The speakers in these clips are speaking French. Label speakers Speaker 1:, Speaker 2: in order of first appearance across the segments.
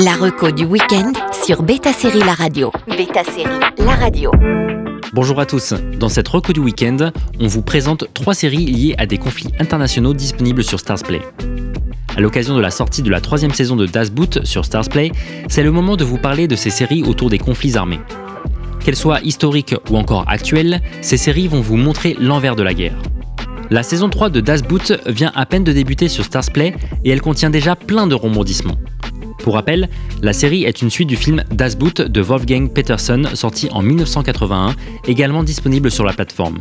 Speaker 1: La reco du week-end sur Beta Série La Radio. Beta Série La Radio.
Speaker 2: Bonjour à tous. Dans cette reco du week-end, on vous présente trois séries liées à des conflits internationaux disponibles sur Starsplay. À l'occasion de la sortie de la troisième saison de Das Boot sur Starsplay, c'est le moment de vous parler de ces séries autour des conflits armés. Qu'elles soient historiques ou encore actuelles, ces séries vont vous montrer l'envers de la guerre. La saison 3 de Das Boot vient à peine de débuter sur Starsplay et elle contient déjà plein de rebondissements. Pour rappel, la série est une suite du film Das Boot de Wolfgang Peterson sorti en 1981, également disponible sur la plateforme.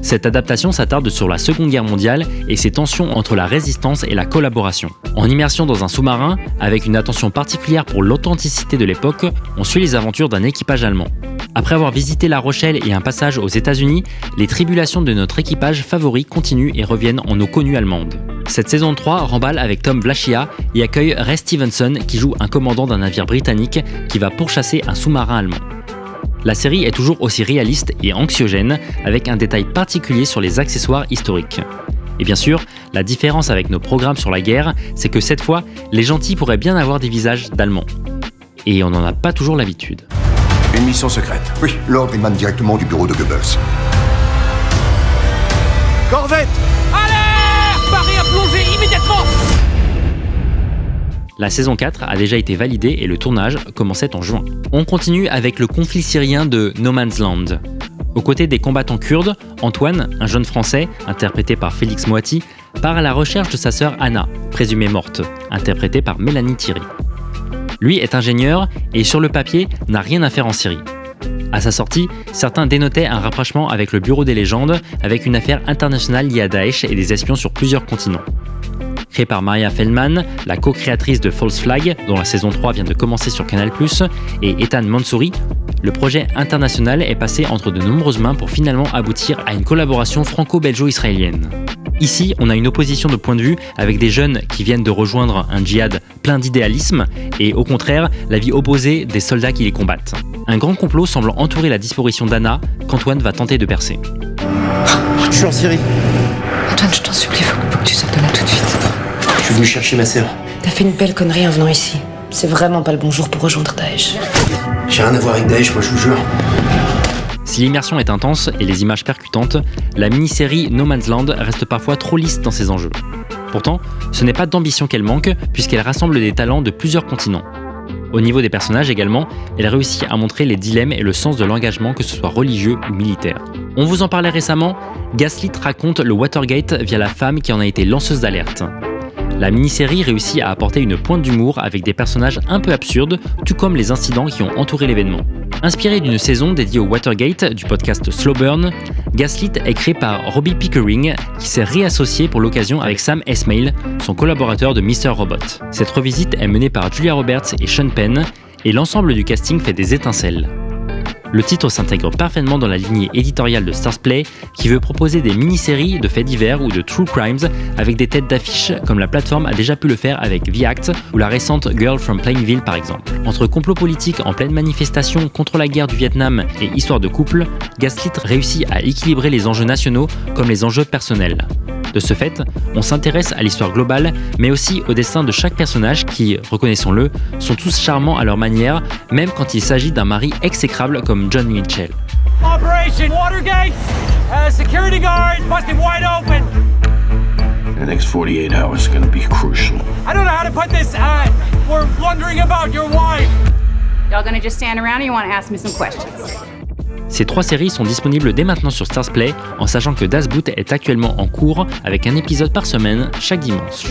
Speaker 2: Cette adaptation s'attarde sur la Seconde Guerre mondiale et ses tensions entre la résistance et la collaboration. En immersion dans un sous-marin, avec une attention particulière pour l'authenticité de l'époque, on suit les aventures d'un équipage allemand. Après avoir visité La Rochelle et un passage aux États-Unis, les tribulations de notre équipage favori continuent et reviennent en eau connue allemande. Cette saison 3 remballe avec Tom Vlachia et accueille Ray Stevenson qui joue un commandant d'un navire britannique qui va pourchasser un sous-marin allemand. La série est toujours aussi réaliste et anxiogène, avec un détail particulier sur les accessoires historiques. Et bien sûr, la différence avec nos programmes sur la guerre, c'est que cette fois, les gentils pourraient bien avoir des visages d'Allemands. Et on n'en a pas toujours l'habitude.
Speaker 3: Une mission secrète.
Speaker 4: Oui, l'ordre émane directement du bureau de Goebbels.
Speaker 3: Corvette
Speaker 2: La saison 4 a déjà été validée et le tournage commençait en juin. On continue avec le conflit syrien de No Man's Land. Aux côtés des combattants kurdes, Antoine, un jeune Français, interprété par Félix Moati, part à la recherche de sa sœur Anna, présumée morte, interprétée par Mélanie Thierry. Lui est ingénieur et sur le papier n'a rien à faire en Syrie. À sa sortie, certains dénotaient un rapprochement avec le Bureau des légendes, avec une affaire internationale liée à Daesh et des espions sur plusieurs continents. Créé par Maria Feldman, la co-créatrice de False Flag, dont la saison 3 vient de commencer sur Canal+, et Ethan Mansouri, le projet international est passé entre de nombreuses mains pour finalement aboutir à une collaboration franco-belgeo-israélienne. Ici, on a une opposition de point de vue avec des jeunes qui viennent de rejoindre un djihad plein d'idéalisme et au contraire la vie opposée des soldats qui les combattent. Un grand complot semble entourer la disparition d'Anna qu'Antoine va tenter de percer.
Speaker 3: Je suis en Syrie.
Speaker 5: Antoine, je t'en supplie, faut, faut que tu sortes de là tout de suite.
Speaker 3: Je suis venu chercher ma sœur.
Speaker 5: T'as fait une belle connerie en venant ici. C'est vraiment pas le bon jour pour rejoindre Daesh.
Speaker 3: J'ai rien à voir avec Daesh, moi je vous jure.
Speaker 2: Si l'immersion est intense et les images percutantes, la mini-série No Man's Land reste parfois trop lisse dans ses enjeux. Pourtant, ce n'est pas d'ambition qu'elle manque, puisqu'elle rassemble des talents de plusieurs continents. Au niveau des personnages également, elle réussit à montrer les dilemmes et le sens de l'engagement, que ce soit religieux ou militaire. On vous en parlait récemment, Gaslit raconte le Watergate via la femme qui en a été lanceuse d'alerte. La mini-série réussit à apporter une pointe d'humour avec des personnages un peu absurdes, tout comme les incidents qui ont entouré l'événement. Inspiré d'une saison dédiée au Watergate du podcast Slow Burn, Gaslit est créé par Robbie Pickering, qui s'est réassocié pour l'occasion avec Sam Esmail, son collaborateur de Mr. Robot. Cette revisite est menée par Julia Roberts et Sean Penn, et l'ensemble du casting fait des étincelles. Le titre s'intègre parfaitement dans la lignée éditoriale de Starsplay, qui veut proposer des mini-séries de faits divers ou de true crimes avec des têtes d'affiche, comme la plateforme a déjà pu le faire avec The Act ou la récente Girl from Plainville par exemple. Entre complot politique en pleine manifestation contre la guerre du Vietnam et histoire de couple, Gaslit réussit à équilibrer les enjeux nationaux comme les enjeux personnels. De ce fait, on s'intéresse à l'histoire globale, mais aussi au destin de chaque personnage qui, reconnaissons-le, sont tous charmants à leur manière, même quand il s'agit d'un mari exécrable comme John Mitchell.
Speaker 6: Operation Watergate! Uh, security guards busted wide open!
Speaker 3: The next 48 hours are gonna be crucial.
Speaker 6: I don't know how to put this. Uh, we're wondering about your wife.
Speaker 7: Y'all gonna just stand around or you wanna ask me some questions?
Speaker 2: Ces trois séries sont disponibles dès maintenant sur Starsplay, en sachant que Das Boot est actuellement en cours avec un épisode par semaine chaque dimanche.